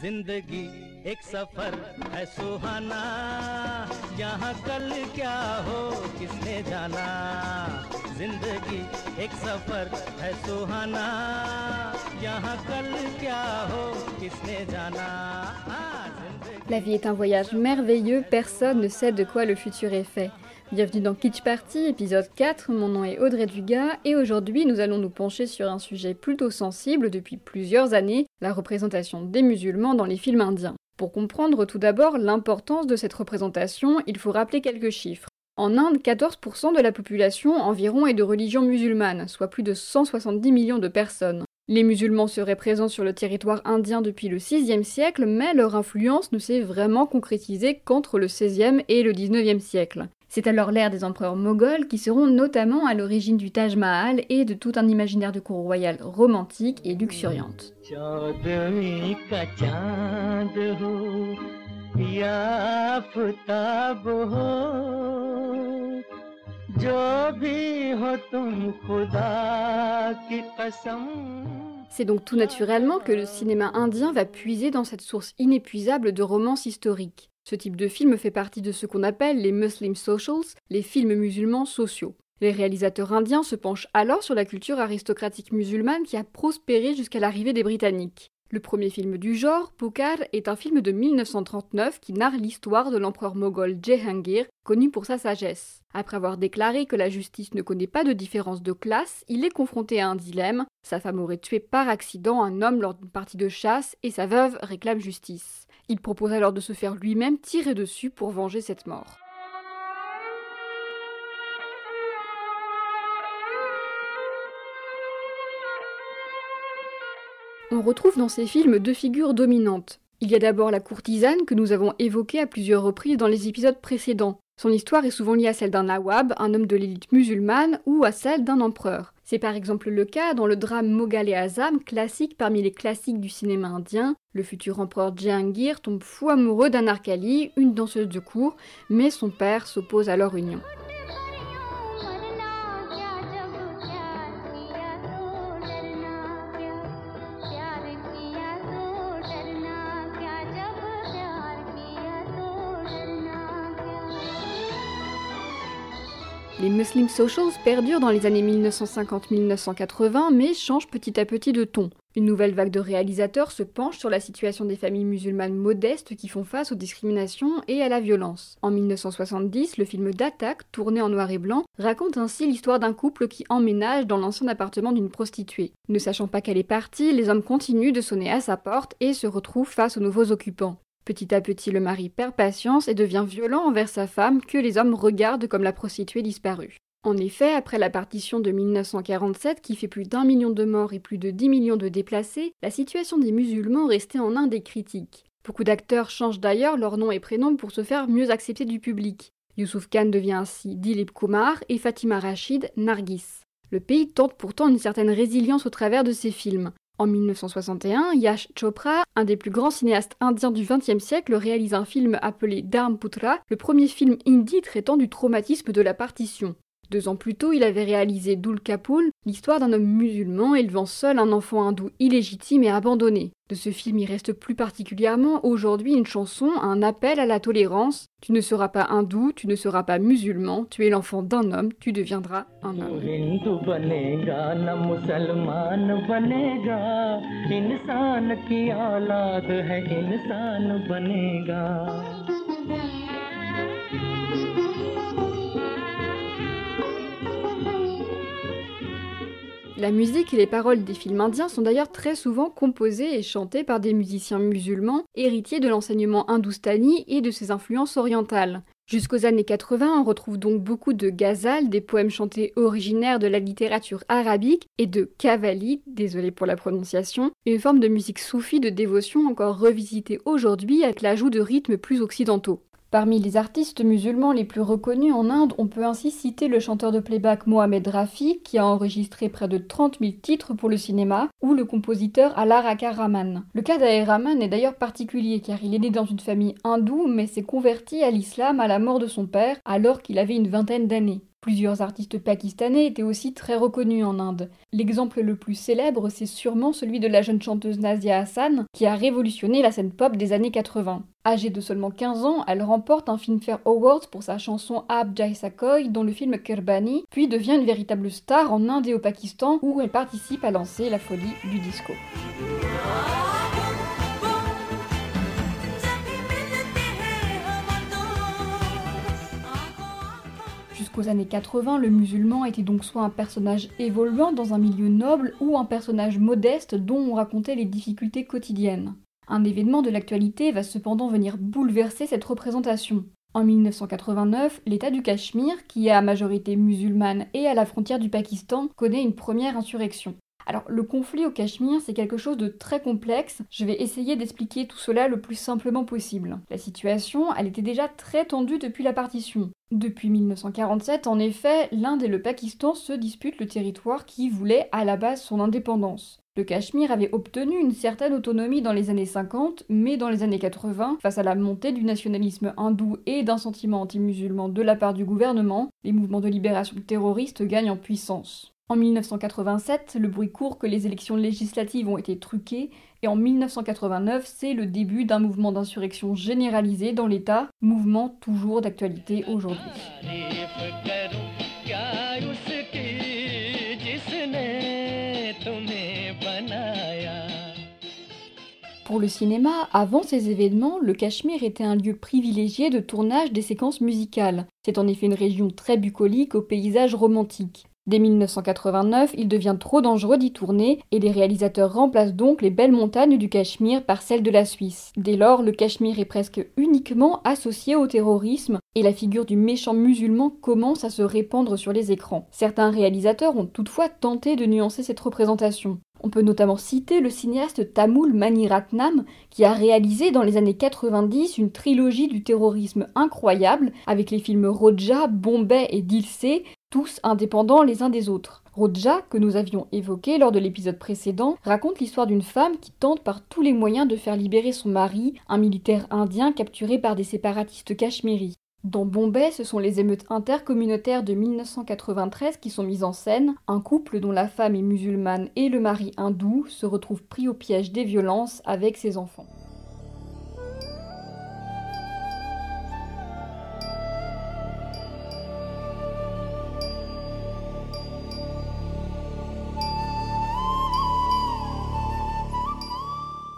जिंदगी एक सफर है सुहाना यहाँ कल क्या हो किसने जाना जिंदगी एक सफर है सुहाना यहाँ कल क्या हो किसने जाना La vie est un voyage merveilleux, personne ne sait de quoi le futur est fait. Bienvenue dans Kitsch Party, épisode 4. Mon nom est Audrey Dugas et aujourd'hui nous allons nous pencher sur un sujet plutôt sensible depuis plusieurs années, la représentation des musulmans dans les films indiens. Pour comprendre tout d'abord l'importance de cette représentation, il faut rappeler quelques chiffres. En Inde, 14% de la population environ est de religion musulmane, soit plus de 170 millions de personnes. Les musulmans seraient présents sur le territoire indien depuis le VIe siècle, mais leur influence ne s'est vraiment concrétisée qu'entre le XVIe et le XIXe siècle. C'est alors l'ère des empereurs moghols qui seront notamment à l'origine du Taj Mahal et de tout un imaginaire de cour royale romantique et luxuriante. C'est donc tout naturellement que le cinéma indien va puiser dans cette source inépuisable de romances historiques. Ce type de film fait partie de ce qu'on appelle les Muslim socials, les films musulmans sociaux. Les réalisateurs indiens se penchent alors sur la culture aristocratique musulmane qui a prospéré jusqu'à l'arrivée des Britanniques. Le premier film du genre, Pukar, est un film de 1939 qui narre l'histoire de l'empereur moghol Jehangir, connu pour sa sagesse. Après avoir déclaré que la justice ne connaît pas de différence de classe, il est confronté à un dilemme. Sa femme aurait tué par accident un homme lors d'une partie de chasse et sa veuve réclame justice. Il propose alors de se faire lui-même tirer dessus pour venger cette mort. On retrouve dans ces films deux figures dominantes. Il y a d'abord la courtisane que nous avons évoquée à plusieurs reprises dans les épisodes précédents. Son histoire est souvent liée à celle d'un nawab, un homme de l'élite musulmane, ou à celle d'un empereur. C'est par exemple le cas dans le drame Moghal et Azam, classique parmi les classiques du cinéma indien. Le futur empereur Jehangir tombe fou amoureux d'Anarkali, une danseuse de cour, mais son père s'oppose à leur union. Les Muslim Socials perdurent dans les années 1950-1980 mais changent petit à petit de ton. Une nouvelle vague de réalisateurs se penche sur la situation des familles musulmanes modestes qui font face aux discriminations et à la violence. En 1970, le film d'attaque, tourné en noir et blanc, raconte ainsi l'histoire d'un couple qui emménage dans l'ancien appartement d'une prostituée. Ne sachant pas qu'elle est partie, les hommes continuent de sonner à sa porte et se retrouvent face aux nouveaux occupants. Petit à petit, le mari perd patience et devient violent envers sa femme que les hommes regardent comme la prostituée disparue. En effet, après la partition de 1947 qui fait plus d'un million de morts et plus de 10 millions de déplacés, la situation des musulmans restait en Inde des critiques. Beaucoup d'acteurs changent d'ailleurs leur nom et prénom pour se faire mieux accepter du public. Youssouf Khan devient ainsi Dilip Kumar et Fatima Rachid Nargis. Le pays tente pourtant une certaine résilience au travers de ses films. En 1961, Yash Chopra, un des plus grands cinéastes indiens du XXe siècle, réalise un film appelé Dharmputra, le premier film hindi traitant du traumatisme de la partition. Deux ans plus tôt, il avait réalisé Dul Kapul, l'histoire d'un homme musulman élevant seul un enfant hindou illégitime et abandonné. De ce film, il reste plus particulièrement aujourd'hui une chanson, un appel à la tolérance. Tu ne seras pas hindou, tu ne seras pas musulman, tu es l'enfant d'un homme, tu deviendras un homme. La musique et les paroles des films indiens sont d'ailleurs très souvent composées et chantées par des musiciens musulmans, héritiers de l'enseignement hindoustani et de ses influences orientales. Jusqu'aux années 80, on retrouve donc beaucoup de ghazals, des poèmes chantés originaires de la littérature arabique, et de kavali, désolé pour la prononciation, une forme de musique soufie de dévotion encore revisitée aujourd'hui avec l'ajout de rythmes plus occidentaux. Parmi les artistes musulmans les plus reconnus en Inde, on peut ainsi citer le chanteur de playback Mohamed Rafi, qui a enregistré près de 30 000 titres pour le cinéma, ou le compositeur Alar Akar Rahman. Le cas Rahman est d'ailleurs particulier car il est né dans une famille hindoue mais s'est converti à l'islam à la mort de son père alors qu'il avait une vingtaine d'années. Plusieurs artistes pakistanais étaient aussi très reconnus en Inde. L'exemple le plus célèbre, c'est sûrement celui de la jeune chanteuse Nazia Hassan, qui a révolutionné la scène pop des années 80. Âgée de seulement 15 ans, elle remporte un Filmfare Awards pour sa chanson Ab Jai Sakoy dans le film Kerbani, puis devient une véritable star en Inde et au Pakistan où elle participe à lancer la folie du disco. Jusqu'aux années 80, le musulman était donc soit un personnage évoluant dans un milieu noble ou un personnage modeste dont on racontait les difficultés quotidiennes. Un événement de l'actualité va cependant venir bouleverser cette représentation. En 1989, l'État du Cachemire, qui est à majorité musulmane et à la frontière du Pakistan, connaît une première insurrection. Alors le conflit au Cachemire, c'est quelque chose de très complexe. Je vais essayer d'expliquer tout cela le plus simplement possible. La situation, elle était déjà très tendue depuis la partition. Depuis 1947, en effet, l'Inde et le Pakistan se disputent le territoire qui voulait à la base son indépendance. Le Cachemire avait obtenu une certaine autonomie dans les années 50, mais dans les années 80, face à la montée du nationalisme hindou et d'un sentiment anti-musulman de la part du gouvernement, les mouvements de libération terroristes gagnent en puissance. En 1987, le bruit court que les élections législatives ont été truquées, et en 1989, c'est le début d'un mouvement d'insurrection généralisé dans l'État, mouvement toujours d'actualité aujourd'hui. Pour le cinéma, avant ces événements, le Cachemire était un lieu privilégié de tournage des séquences musicales. C'est en effet une région très bucolique au paysage romantique. Dès 1989, il devient trop dangereux d'y tourner et les réalisateurs remplacent donc les belles montagnes du Cachemire par celles de la Suisse. Dès lors, le Cachemire est presque uniquement associé au terrorisme et la figure du méchant musulman commence à se répandre sur les écrans. Certains réalisateurs ont toutefois tenté de nuancer cette représentation. On peut notamment citer le cinéaste Tamul Maniratnam qui a réalisé dans les années 90 une trilogie du terrorisme incroyable avec les films Roja, Bombay et Dilsé tous indépendants les uns des autres. Roja, que nous avions évoqué lors de l'épisode précédent, raconte l'histoire d'une femme qui tente par tous les moyens de faire libérer son mari, un militaire indien capturé par des séparatistes cachemiris. Dans Bombay, ce sont les émeutes intercommunautaires de 1993 qui sont mises en scène. Un couple dont la femme est musulmane et le mari hindou se retrouve pris au piège des violences avec ses enfants.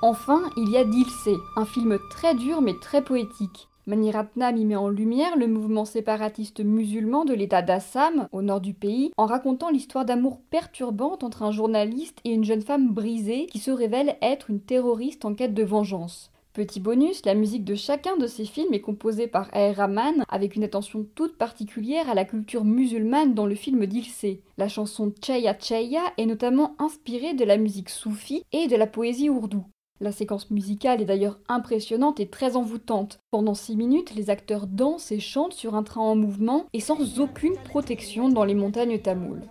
Enfin, il y a Dilsé, un film très dur mais très poétique. Maniratnam y met en lumière le mouvement séparatiste musulman de l'État d'Assam, au nord du pays, en racontant l'histoire d'amour perturbante entre un journaliste et une jeune femme brisée qui se révèle être une terroriste en quête de vengeance. Petit bonus, la musique de chacun de ces films est composée par A.R. Rahman avec une attention toute particulière à la culture musulmane dans le film d'Ilsé. La chanson Chaya Chaya est notamment inspirée de la musique soufie et de la poésie ourdou. La séquence musicale est d'ailleurs impressionnante et très envoûtante. Pendant 6 minutes, les acteurs dansent et chantent sur un train en mouvement et sans aucune protection dans les montagnes tamoules.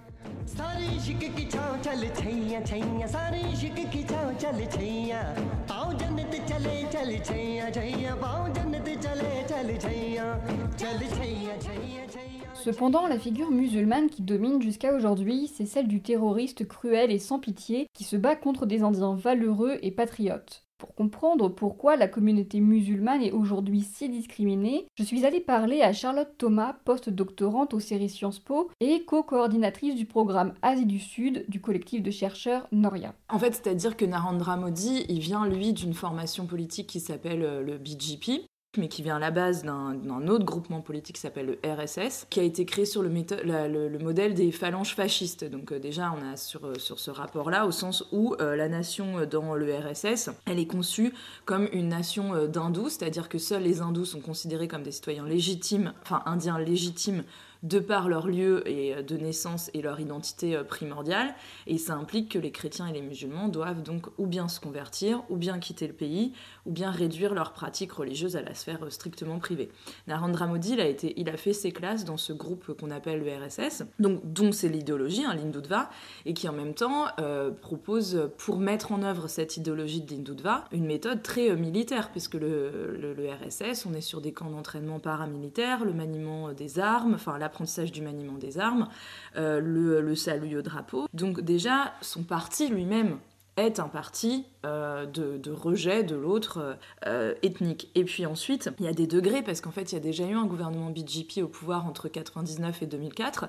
Cependant, la figure musulmane qui domine jusqu'à aujourd'hui, c'est celle du terroriste cruel et sans pitié qui se bat contre des Indiens valeureux et patriotes. Pour comprendre pourquoi la communauté musulmane est aujourd'hui si discriminée, je suis allée parler à Charlotte Thomas, post-doctorante aux séries Sciences Po et co-coordinatrice du programme Asie du Sud du collectif de chercheurs Noria. En fait, c'est-à-dire que Narendra Modi, il vient lui d'une formation politique qui s'appelle euh, le BJP, mais qui vient à la base d'un autre groupement politique qui s'appelle le RSS, qui a été créé sur le, le, modèle des phalanges fascistes. Donc euh, déjà, on a sur, euh, sur ce rapport-là, au sens où euh, la nation dans le RSS, elle est conçue comme une nation d'hindous, c'est-à-dire que seuls les hindous sont considérés comme des citoyens légitimes, enfin indiens légitimes, de par leur lieu et de naissance et leur identité primordiale. Et ça implique que les chrétiens et les musulmans doivent donc ou bien se convertir, ou bien quitter le pays, ou bien réduire leurs pratiques religieuses à la sphère strictement privée. Narendra Modi, il a, été, il a fait ses classes dans ce groupe qu'on appelle le RSS, donc, dont c'est l'idéologie, hein, l'Hindutva, et qui en même temps euh, propose, pour mettre en œuvre cette idéologie de l'Hindutva, une méthode très euh, militaire, puisque le, le, RSS, on est sur des camps d'entraînement paramilitaires, le maniement des armes, enfin la, l'apprentissage du maniement des armes, le, le salut au drapeau. Donc déjà, son parti lui-même est un parti euh, de, rejet de l'autre euh, ethnique. Et puis ensuite, il y a des degrés, parce qu'en fait, il y a déjà eu un gouvernement BJP au pouvoir entre 1999 et 2004,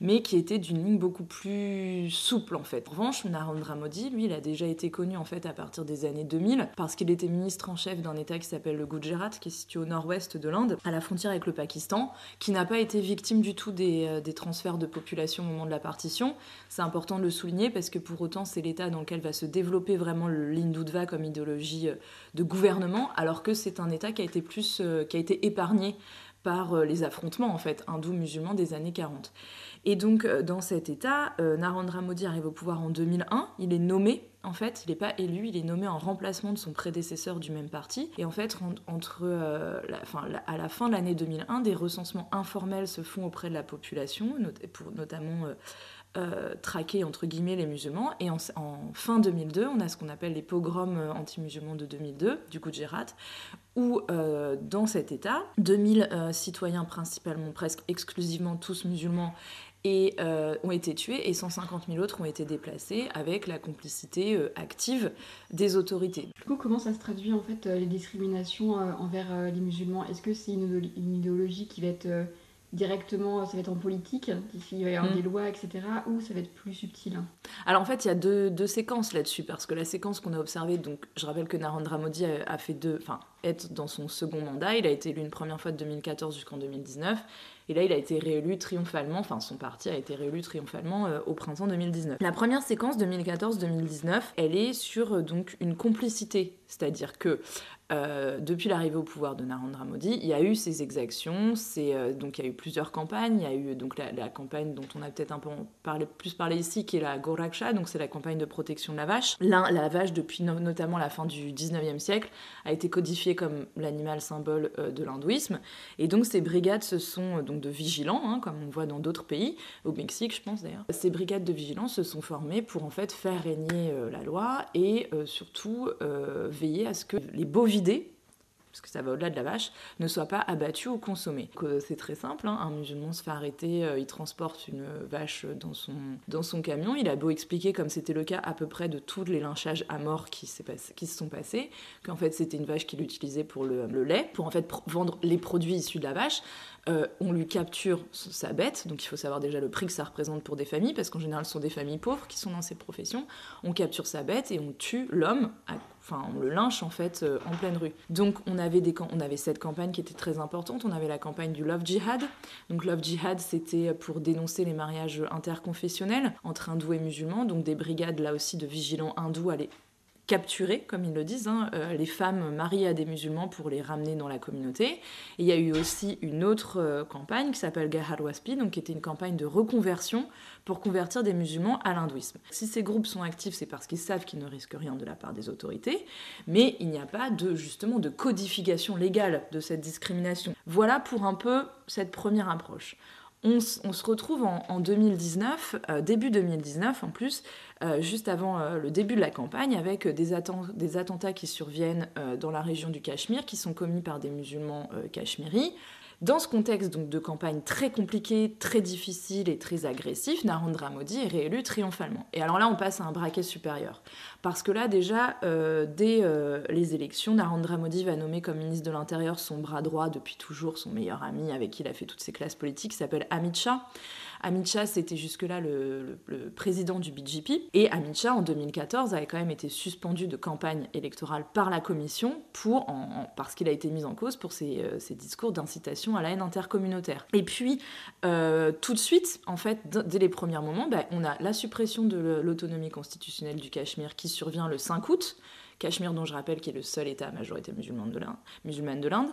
mais qui était d'une ligne beaucoup plus souple, en fait. En revanche, Narendra Modi, lui, il a déjà été connu, en fait, à partir des années 2000, parce qu'il était ministre en chef d'un État qui s'appelle le Gujarat, qui est situé au nord-ouest de l'Inde, à la frontière avec le Pakistan, qui n'a pas été victime du tout des, euh, des transferts de population au moment de la partition. C'est important de le souligner, parce que pour autant, c'est l'État dans lequel va se développer vraiment l'Hindutva comme idéologie euh, de gouvernement, alors que c'est un État qui a été plus, euh, qui a été épargné par euh, les affrontements en fait hindous-musulmans des années 40. Et donc dans cet État, Narendra Modi arrive au pouvoir en 2001. Il est nommé en fait, il n'est pas élu, il est nommé en remplacement de son prédécesseur du même parti. Et en fait, entre, la, à la fin de l'année 2001, des recensements informels se font auprès de la population, pour, notamment euh, traquer entre guillemets les musulmans. Et en, fin 2002, on a ce qu'on appelle les pogroms euh, anti-musulmans de 2002 du Gujarat, où euh, dans cet État, 2000 citoyens principalement, presque exclusivement tous musulmans, et, ont été tués et 150 000 autres ont été déplacés avec la complicité active des autorités. Du coup, comment ça se traduit en fait les discriminations envers les musulmans? Est-ce que c'est une, une, idéologie qui va être directement, ça va être en politique, il va y avoir mm. des lois, etc., ou ça va être plus subtil Alors en fait, il y a deux, deux séquences là-dessus, parce que la séquence qu'on a observée, donc je rappelle que Narendra Modi a, fait deux, enfin, être dans son second mandat, il a été élu une première fois de 2014 jusqu'en 2019, et là il a été réélu triomphalement, enfin son parti a été réélu triomphalement euh, au printemps 2019. La première séquence 2014-2019, elle est sur euh, donc une complicité, c'est-à-dire que euh, depuis l'arrivée au pouvoir de Narendra Modi, il y a eu ces exactions, euh, donc il y a eu plusieurs campagnes. Il y a eu donc la, campagne dont on a peut-être un peu parlé, plus parlé ici, qui est la Goraksha, donc c'est la campagne de protection de la vache. la vache, depuis notamment la fin du 19e siècle, a été codifiée comme l'animal symbole euh, de l'hindouisme. Et donc ces brigades, ce sont donc de vigilants, hein, comme on voit dans d'autres pays, au Mexique je pense d'ailleurs. Ces brigades de vigilance se sont formées pour en fait faire régner la loi et surtout veiller à ce que les bovins parce que ça va au-delà de la vache, ne soit pas abattu ou consommé. C'est très simple, hein. un musulman se fait arrêter, euh, il transporte une vache dans son, camion, il a beau expliquer, comme c'était le cas à peu près de tous les lynchages à mort qui, se sont passés, qu'en fait c'était une vache qu'il utilisait pour le, le, lait, pour en fait vendre les produits issus de la vache, euh, on lui capture sa bête, donc il faut savoir déjà le prix que ça représente pour des familles, parce qu'en général ce sont des familles pauvres qui sont dans ces professions. On capture sa bête et on tue l'homme, enfin on le lynche en fait euh, en pleine rue. Donc on avait, des, on avait cette campagne qui était très importante, on avait la campagne du Love Jihad. Donc Love Jihad c'était pour dénoncer les mariages interconfessionnels entre hindous et musulmans, donc des brigades là aussi de vigilants hindous allaient capturer, comme ils le disent, hein, euh, les femmes mariées à des musulmans pour les ramener dans la communauté. Il y a eu aussi une autre euh, campagne qui s'appelle Gaharwaspi, donc qui était une campagne de reconversion pour convertir des musulmans à l'hindouisme. Si ces groupes sont actifs, c'est parce qu'ils savent qu'ils ne risquent rien de la part des autorités, mais il n'y a pas de justement de codification légale de cette discrimination. Voilà pour un peu cette première approche. On, se retrouve en, 2019, euh, début 2019 en plus, euh, juste avant euh, le début de la campagne, avec des, attentats qui surviennent dans la région du Cachemire, qui sont commis par des musulmans cachemiris. Dans ce contexte donc de campagne très compliqué, très difficile et très agressif, Narendra Modi est réélu triomphalement. Et alors là, on passe à un braquet supérieur. Parce que là, déjà, euh, dès euh, les élections, Narendra Modi va nommer comme ministre de l'Intérieur son bras droit depuis toujours, son meilleur ami avec qui il a fait toutes ses classes politiques, s'appelle Amit Shah. Amit Shah, c'était jusque-là le, président du BJP. Et Amit Shah, en 2014, avait quand même été suspendu de campagne électorale par la commission parce qu'il a été mis en cause pour ses, euh, discours d'incitation à la haine intercommunautaire. Et puis, euh, tout de suite, en fait, dès les premiers moments, bah, on a la suppression de l'autonomie constitutionnelle du Cachemire qui survient le 5 août. Cachemire dont je rappelle qui est le seul État à majorité musulmane de l'Inde.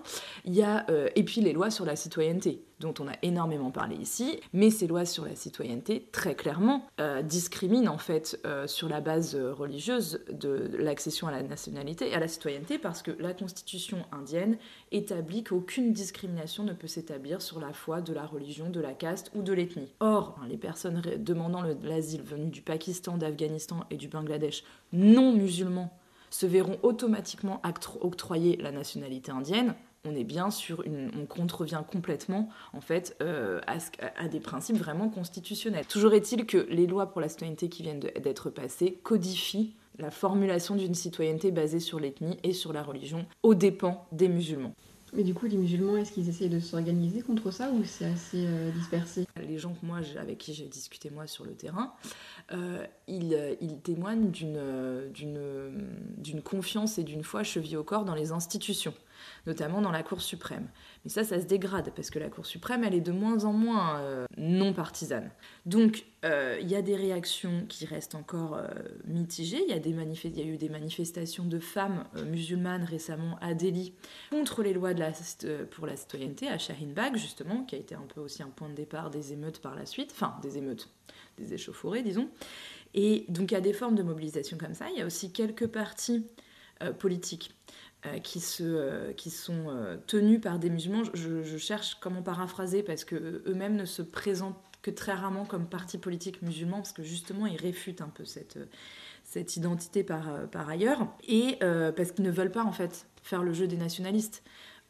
Il y a, euh, et puis les lois sur la citoyenneté, dont on a énormément parlé ici, mais ces lois sur la citoyenneté, très clairement, euh, discriminent en fait euh, sur la base religieuse de l'accession à la nationalité et à la citoyenneté, parce que la constitution indienne établit qu'aucune discrimination ne peut s'établir sur la foi, de la religion, de la caste ou de l'ethnie. Or, les personnes demandant l'asile venues du Pakistan, d'Afghanistan et du Bangladesh non musulmans se verront automatiquement octroyer la nationalité indienne, on est bien sur une, on contrevient complètement en fait euh, à, des principes vraiment constitutionnels. Toujours est-il que les lois pour la citoyenneté qui viennent d'être passées codifient la formulation d'une citoyenneté basée sur l'ethnie et sur la religion aux dépens des musulmans. Mais du coup, les musulmans, est-ce qu'ils essayent de s'organiser contre ça ou c'est assez euh, dispersé? Les gens que moi, avec qui j'ai discuté moi sur le terrain, euh, ils, ils, témoignent d'une confiance et d'une foi cheville au corps dans les institutions notamment dans la Cour suprême. Mais ça, ça se dégrade, parce que la Cour suprême, elle est de moins en moins euh, non partisane. Donc, euh, il y a des réactions qui restent encore euh, mitigées. Il y, a eu des manifestations de femmes musulmanes récemment à Delhi contre les lois de la, pour la citoyenneté, à Shahin Bagh, justement, qui a été un peu aussi un point de départ des émeutes par la suite, enfin, des émeutes, des échauffourées, disons. Et donc, il y a des formes de mobilisation comme ça. Il y a aussi quelques partis politiques qui, se, euh, qui sont euh, tenus par des musulmans. Je, cherche comment paraphraser parce que eux-mêmes ne se présentent que très rarement comme parti politique musulman parce que justement ils réfutent un peu cette, cette identité par, par ailleurs et parce qu'ils ne veulent pas en fait faire le jeu des nationalistes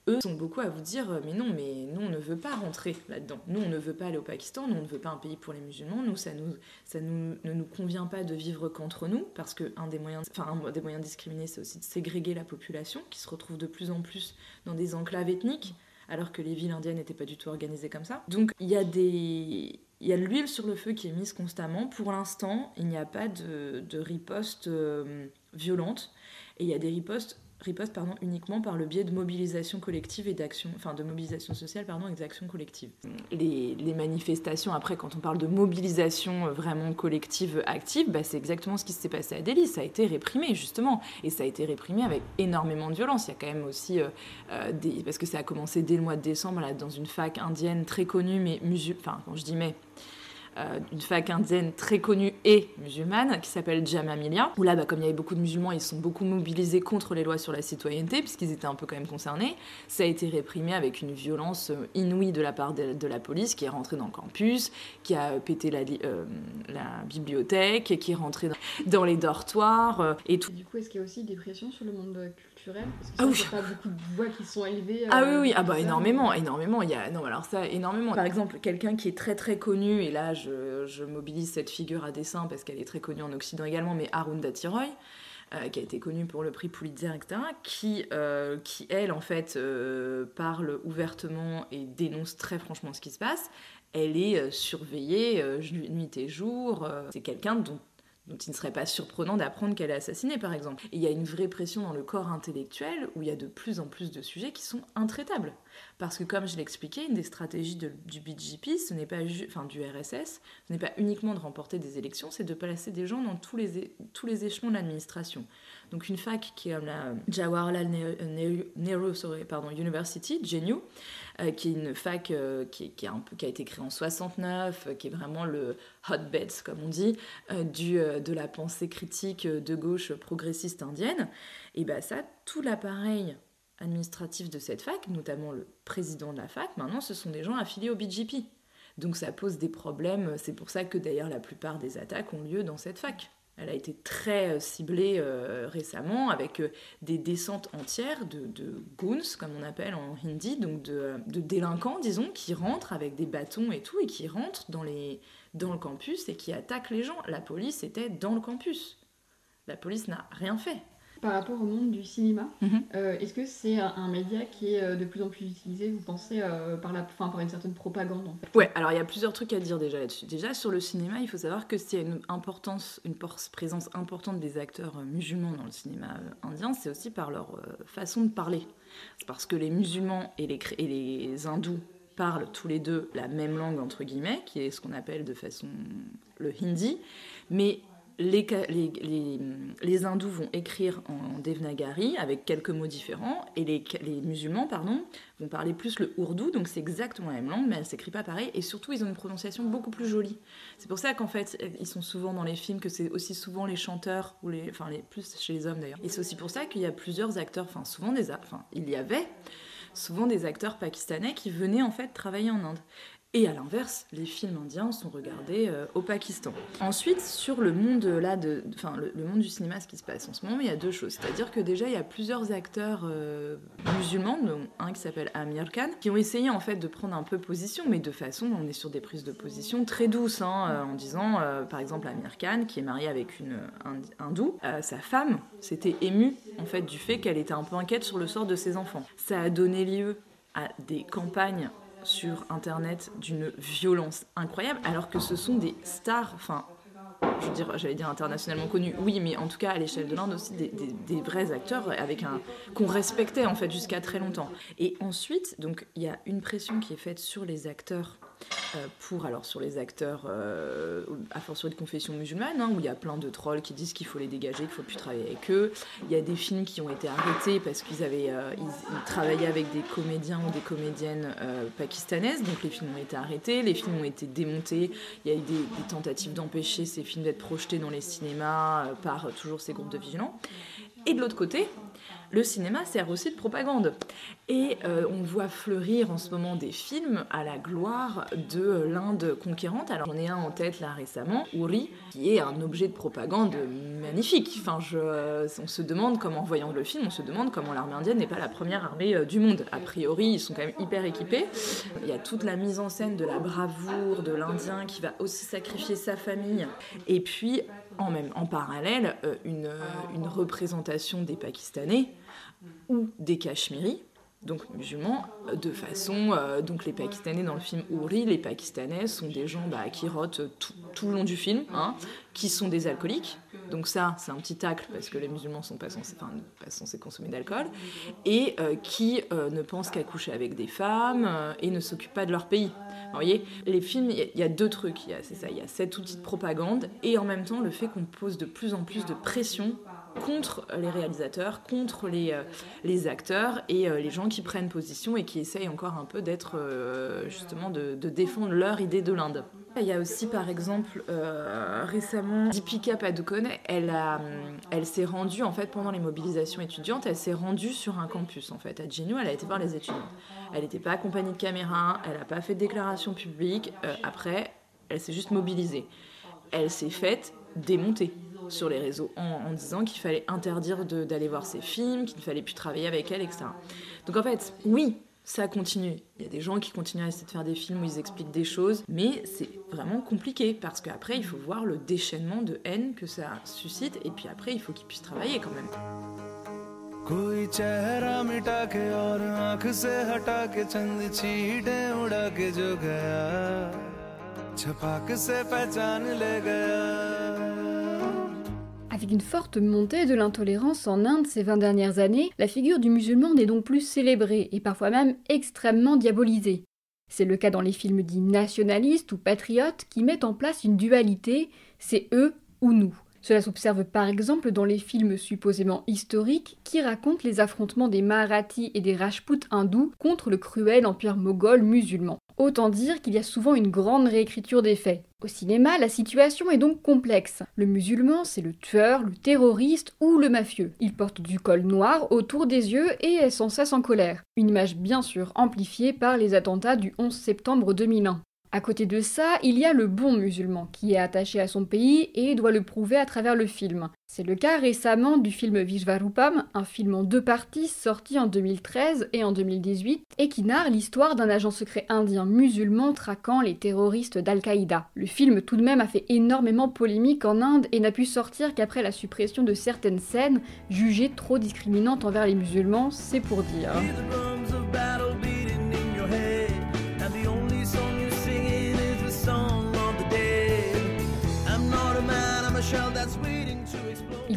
eux sont beaucoup à vous dire euh, mais non, mais nous on ne veut pas rentrer là-dedans. Nous on ne veut pas aller au Pakistan, nous on ne veut pas un pays pour les musulmans, nous ça, nous, ça nous, ne nous convient pas de vivre qu'entre nous parce que un des moyens, enfin des moyens discriminés c'est aussi de ségréger la population qui se retrouve de plus en plus dans des enclaves ethniques alors que les villes indiennes n'étaient pas du tout organisées comme ça. Donc il y a des il y a de l'huile sur le feu qui est mise constamment. Pour l'instant, il n'y a pas de, de riposte euh, violente. Et il y a des ripostes riposte uniquement par le biais de mobilisation collective et d'action, enfin de mobilisation sociale pardon, et d'action collective. Les, manifestations, après, quand on parle de mobilisation euh, vraiment collective active, bah, c'est exactement ce qui s'est passé à Delhi. Ça a été réprimé, justement. Et ça a été réprimé avec énormément de violence. Il y a quand même aussi, euh, euh, parce que ça a commencé dès le mois de décembre, dans une fac indienne très connue, mais musulmane, enfin, quand je dis mais, euh, d'une fac indienne très connue et musulmane qui s'appelle Jamamilia, où là, bah, comme il y avait beaucoup de musulmans, ils sont beaucoup mobilisés contre les lois sur la citoyenneté, puisqu'ils étaient un peu quand même concernés. Ça a été réprimé avec une violence euh, inouïe de la part de, la police qui est rentrée dans le campus, qui a pété la, euh, la bibliothèque, qui est rentrée dans, les dortoirs et tout. Du coup, est-ce qu'il y a aussi des pressions sur le monde culturel Parce que ah oui. pas beaucoup de voix qui sont élevées. Ah oui, oui, ah bah énormément, énormément. Il y a, non, alors ça, énormément. Par exemple, quelqu'un qui est très très connu, et là, je, mobilise cette figure à dessin parce qu'elle est très connue en Occident également, mais Arunda Tiroy. Euh, qui a été connue pour le prix Pulitzer, etc., qui, euh, qui elle, en fait, euh, parle ouvertement et dénonce très franchement ce qui se passe. Elle est surveillée nuit et jour. C'est quelqu'un dont dont il ne serait pas surprenant d'apprendre qu'elle est assassinée, par exemple. Et il y a une vraie pression dans le corps intellectuel où il y a de plus en plus de sujets qui sont intraitables. Parce que, comme je l'expliquais, une des stratégies du BGP, ce n'est pas enfin, du RSS, ce n'est pas uniquement de remporter des élections, c'est de placer des gens dans tous les, tous les échelons de l'administration. Donc une fac qui est la Jawaharlal Nehru, University, GNU, euh, qui est une fac euh, qui, a été créée en 69, euh, qui est vraiment le hotbed, comme on dit, de la pensée critique de gauche progressiste indienne. Et bien ça, tout l'appareil administratif de cette fac, notamment le président de la fac, maintenant ce sont des gens affiliés au BGP. Donc ça pose des problèmes, c'est pour ça que d'ailleurs la plupart des attaques ont lieu dans cette fac. Elle a été très euh, ciblée euh, récemment avec euh, des descentes entières de, goons, comme on appelle en hindi, donc de, délinquants, disons, qui rentrent avec des bâtons et tout, et qui rentrent dans, dans le campus et qui attaquent les gens. La police était dans le campus. La police n'a rien fait. Par rapport au monde du cinéma, mhm. euh, est-ce que c'est un média qui est euh, de plus en plus utilisé, vous pensez, euh, par, la, fin, par une certaine propagande en fait? Ouais, alors il y a plusieurs trucs à dire déjà là-dessus. Déjà, sur le cinéma, il faut savoir que s'il y a une, importance, une présence importante des acteurs musulmans dans le cinéma indien, c'est aussi par leur façon de parler. Parce que les musulmans et les, et les hindous parlent tous les deux la même langue, entre guillemets, qui est ce qu'on appelle de façon le hindi, mais les, hindous vont écrire en Devanagari avec quelques mots différents et les, musulmans pardon, vont parler plus le ourdou, donc c'est exactement la même langue, mais elle s'écrit pas pareil et surtout ils ont une prononciation beaucoup plus jolie. C'est pour ça qu'en fait ils sont souvent dans les films, que c'est aussi souvent les chanteurs, ou enfin les, plus chez les hommes d'ailleurs. Et c'est aussi pour ça qu'il y a plusieurs acteurs, enfin souvent des, enfin il y avait souvent des acteurs pakistanais qui venaient en fait travailler en Inde. Et à l'inverse, les films indiens sont regardés euh, au Pakistan. Ensuite, sur le monde là, de, enfin le, monde du cinéma, ce qui se passe en ce moment, il y a deux choses. C'est-à-dire que déjà, il y a plusieurs acteurs euh, musulmans, dont un qui s'appelle Amir Khan, qui ont essayé en fait de prendre un peu position, mais de façon, on est sur des prises de position très douces, hein, euh, en disant, par exemple, Amir Khan, qui est marié avec une hindoue, sa femme s'était émue en fait du fait qu'elle était un peu inquiète sur le sort de ses enfants. Ça a donné lieu à des campagnes sur Internet d'une violence incroyable, alors que ce sont des stars, enfin, je veux dire, j'allais dire internationalement connus, oui, mais en tout cas à l'échelle de l'Inde aussi, des, vrais acteurs qu'on respectait en fait jusqu'à très longtemps. Et ensuite, donc il y a une pression qui est faite sur les acteurs pour, alors sur les acteurs, euh, à force de confession musulmane, hein, où il y a plein de trolls qui disent qu'il faut les dégager, qu'il faut plus travailler avec eux. Il y a des films qui ont été arrêtés parce qu'ils avaient, euh, ils, travaillaient avec des comédiens ou des comédiennes pakistanaises, donc les films ont été arrêtés, les films ont été démontés. Il y a eu des, des tentatives d'empêcher ces films d'être projetés dans les cinémas par toujours ces groupes de vigilants. Et de l'autre côté, le cinéma sert aussi de propagande. Et euh, on voit fleurir en ce moment des films à la gloire de l'Inde conquérante. Alors j'en ai un en tête là récemment, Uri, qui est un objet de propagande magnifique. Enfin, je, on se demande comment, en voyant le film, on se demande comment l'armée indienne n'est pas la première armée euh, du monde. A priori, ils sont quand même hyper équipés. Il y a toute la mise en scène de la bravoure de l'Indien qui va aussi sacrifier sa famille. Et puis, en, même, en parallèle, euh, une représentation des Pakistanais ou des Cachemiris, donc musulmans, de façon. Euh, donc les Pakistanais dans le film Ouri, les Pakistanais sont des gens bah, qui rotent tout, le long du film, hein, qui sont des alcooliques. Donc ça, c'est un petit tacle parce que les musulmans sont pas censés, enfin, pas censés consommer d'alcool, et euh, qui euh, ne pensent qu'à coucher avec des femmes et ne s'occupent pas de leur pays. vous voyez, les films, il y, y, a deux trucs. C'est ça, il y a cet outil de propagande et en même temps le fait qu'on pose de plus en plus de pression contre les réalisateurs, contre les, euh, acteurs et euh, les gens qui prennent position et qui essayent encore un peu d'être euh, justement de, défendre leur idée de l'Inde. Il y a aussi par exemple récemment Deepika Padukone, elle, elle s'est rendue en fait pendant les mobilisations étudiantes, elle s'est rendue sur un campus en fait à Genu, elle a été voir les étudiants. Elle n'était pas accompagnée de caméra, elle n'a pas fait de déclaration publique, après elle s'est juste mobilisée. Elle s'est faite démonter sur les réseaux en, disant qu'il fallait interdire d'aller voir ses films, qu'il ne fallait plus travailler avec elle, etc. Donc en fait, oui, ça continue. Il y a des gens qui continuent à essayer de faire des films où ils expliquent des choses, mais c'est vraiment compliqué parce qu'après, il faut voir le déchaînement de haine que ça suscite et puis après, il faut qu'ils puissent travailler quand même. Avec une forte montée de l'intolérance en Inde ces 20 dernières années, la figure du musulman n'est donc plus célébrée et parfois même extrêmement diabolisée. C'est le cas dans les films dits nationalistes ou patriotes qui mettent en place une dualité, c'est eux ou nous. Cela s'observe par exemple dans les films supposément historiques qui racontent les affrontements des Marathis et des Rajputs hindous contre le cruel empire moghol musulman. Autant dire qu'il y a souvent une grande réécriture des faits. Au cinéma, la situation est donc complexe. Le musulman, c'est le tueur, le terroriste ou le mafieux. Il porte du col noir autour des yeux et est sans cesse en colère. Une image bien sûr amplifiée par les attentats du 11 septembre 2001. À côté de ça, il y a le bon musulman, qui est attaché à son pays et doit le prouver à travers le film. C'est le cas récemment du film Vishvarupam, un film en deux parties sorti en 2013 et en 2018, et qui narre l'histoire d'un agent secret indien musulman traquant les terroristes d'Al-Qaïda. Le film tout de même a fait énormément polémique en Inde et n'a pu sortir qu'après la suppression de certaines scènes jugées trop discriminantes envers les musulmans, c'est pour dire.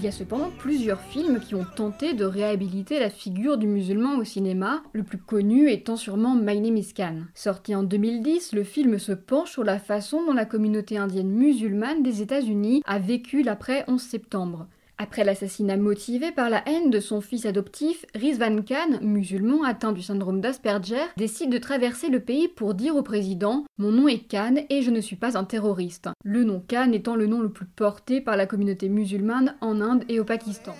Il y a cependant plusieurs films qui ont tenté de réhabiliter la figure du musulman au cinéma, le plus connu étant sûrement My Name. Sorti en 2010, le film se penche sur la façon dont la communauté indienne musulmane des États-Unis a vécu l'après 11 septembre. Après l'assassinat motivé par la haine de son fils adoptif, Rizvan Khan, musulman atteint du syndrome d'Asperger, décide de traverser le pays pour dire au président Mon nom est Khan et je ne suis pas un terroriste. Le nom Khan étant le nom le plus porté par la communauté musulmane en Inde et au Pakistan.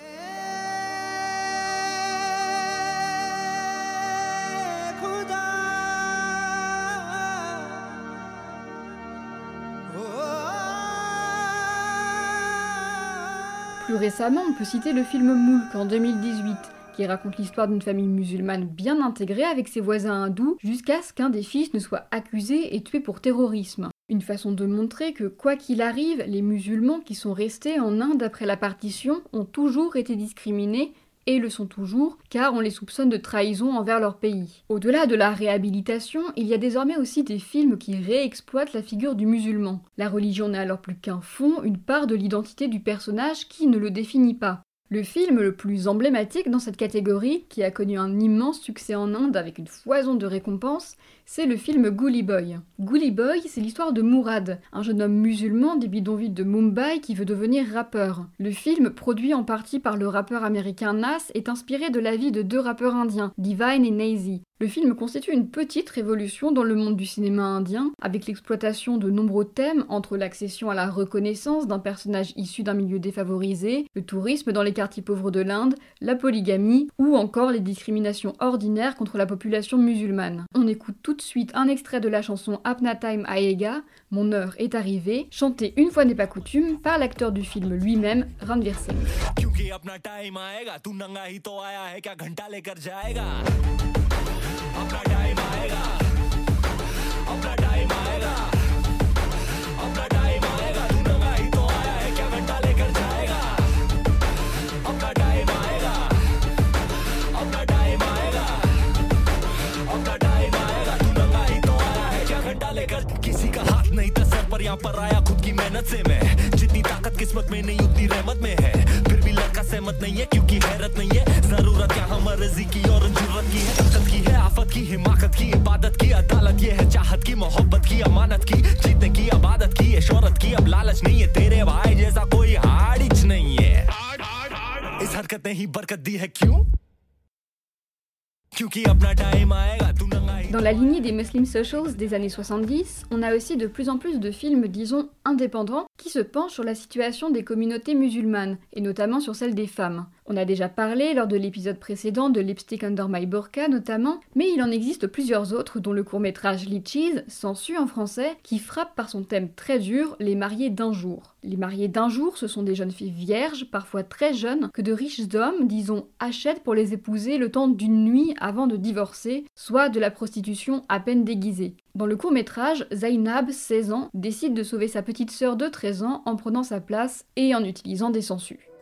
Plus récemment, on peut citer le film Moulk en 2018, qui raconte l'histoire d'une famille musulmane bien intégrée avec ses voisins hindous jusqu'à ce qu'un des fils ne soit accusé et tué pour terrorisme. Une façon de montrer que, quoi qu'il arrive, les musulmans qui sont restés en Inde après la partition ont toujours été discriminés et le sont toujours, car on les soupçonne de trahison envers leur pays. Au-delà de la réhabilitation, il y a désormais aussi des films qui réexploitent la figure du musulman. La religion n'est alors plus qu'un fond, une part de l'identité du personnage qui ne le définit pas. Le film le plus emblématique dans cette catégorie, qui a connu un immense succès en Inde avec une foison de récompenses, c'est le film Gully Boy. Gully Boy, c'est l'histoire de Mourad, un jeune homme musulman des bidonvilles de Mumbai qui veut devenir rappeur. Le film, produit en partie par le rappeur américain Nas, est inspiré de la vie de deux rappeurs indiens, Divine et Nazy. Le film constitue une petite révolution dans le monde du cinéma indien, avec l'exploitation de nombreux thèmes entre l'accession à la reconnaissance d'un personnage issu d'un milieu défavorisé, le tourisme dans les quartiers pauvres de l'Inde, la polygamie ou encore les discriminations ordinaires contre la population musulmane. On écoute tout de suite un extrait de la chanson Apna Time Aega, Mon heure est arrivée, chantée une fois n'est pas coutume par l'acteur du film lui-même, Ranveer Singh. यहाँ पर आया खुद की मेहनत से मैं। जितनी ताकत किस्मत में नहीं, उतनी रहमत में है। फिर भी लड़का सहमत नहीं है, क्योंकि हैरत नहीं है। ज़रूरत यहाँ मर्ज़ी की la lignée des Muslim Socials des années 70, on a aussi de plus en plus de films, disons, indépendants, qui se penchent sur la situation des communautés musulmanes, et notamment sur celle des femmes. On a déjà parlé lors de l'épisode précédent de Lipstick Under My Burqa notamment, mais il en existe plusieurs autres, dont le court-métrage Litchis, sensu en français, qui frappe par son thème très dur, les mariés d'un jour. Les mariés d'un jour, ce sont des jeunes filles vierges, parfois très jeunes, que de riches hommes, disons, achètent pour les épouser le temps d'une nuit avant de divorcer, soit de la prostitution à peine déguisée. Dans le court-métrage, Zainab, 16 ans, décide de sauver sa petite sœur de 13 ans en prenant sa place et en utilisant des sangsues.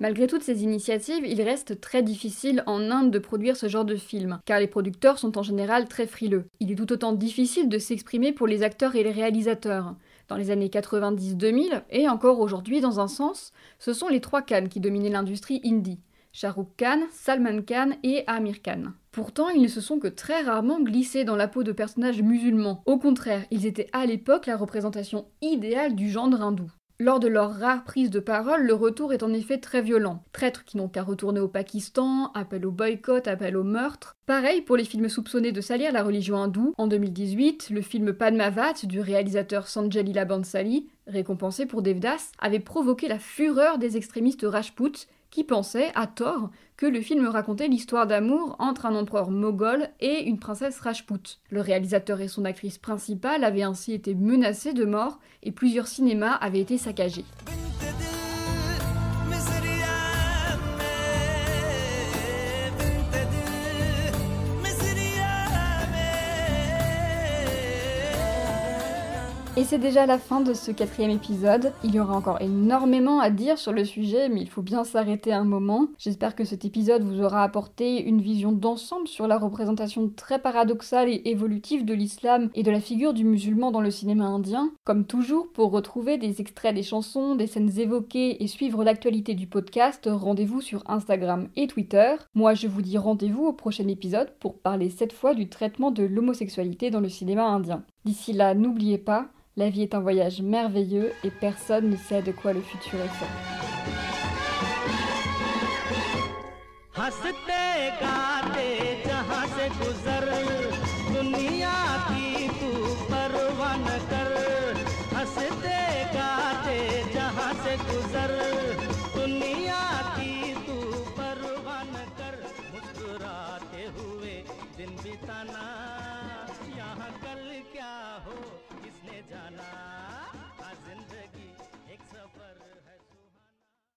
Malgré toutes ces initiatives, il reste très difficile en Inde de produire ce genre de film, car les producteurs sont en général très frileux. Il est tout autant difficile de s'exprimer pour les acteurs et les réalisateurs. Dans les années 90-2000, et encore aujourd'hui dans un sens, ce sont les trois Khan qui dominaient l'industrie indie. Shah Rukh Khan, Salman Khan et Amir Khan. Pourtant, ils ne se sont que très rarement glissés dans la peau de personnages musulmans. Au contraire, ils étaient à l'époque la représentation idéale du genre hindou. Lors de leur rare prise de parole, le retour est en effet très violent. Traîtres qui n'ont qu'à retourner au Pakistan, appel au boycott, appel au meurtre. Pareil pour les films soupçonnés de salir la religion hindoue. En 2018, le film Padmavat du réalisateur Sanjay Leela Bansali, récompensé pour Devdas, avait provoqué la fureur des extrémistes Rajputs qui pensaient, à tort, que le film racontait l'histoire d'amour entre un empereur moghol et une princesse Rajput. Le réalisateur et son actrice principale avaient ainsi été menacés de mort et plusieurs cinémas avaient été saccagés. Et c'est déjà la fin de ce quatrième épisode. Il y aura encore énormément à dire sur le sujet, mais il faut bien s'arrêter un moment. J'espère que cet épisode vous aura apporté une vision d'ensemble sur la représentation très paradoxale et évolutive de l'islam et de la figure du musulman dans le cinéma indien. Comme toujours, pour retrouver des extraits des chansons, des scènes évoquées et suivre l'actualité du podcast, rendez-vous sur Instagram et Twitter. Moi, je vous dis rendez-vous au prochain épisode pour parler cette fois du traitement de l'homosexualité dans le cinéma indien. D'ici là, n'oubliez pas, la vie est un voyage merveilleux et personne ne sait de quoi le futur est fait.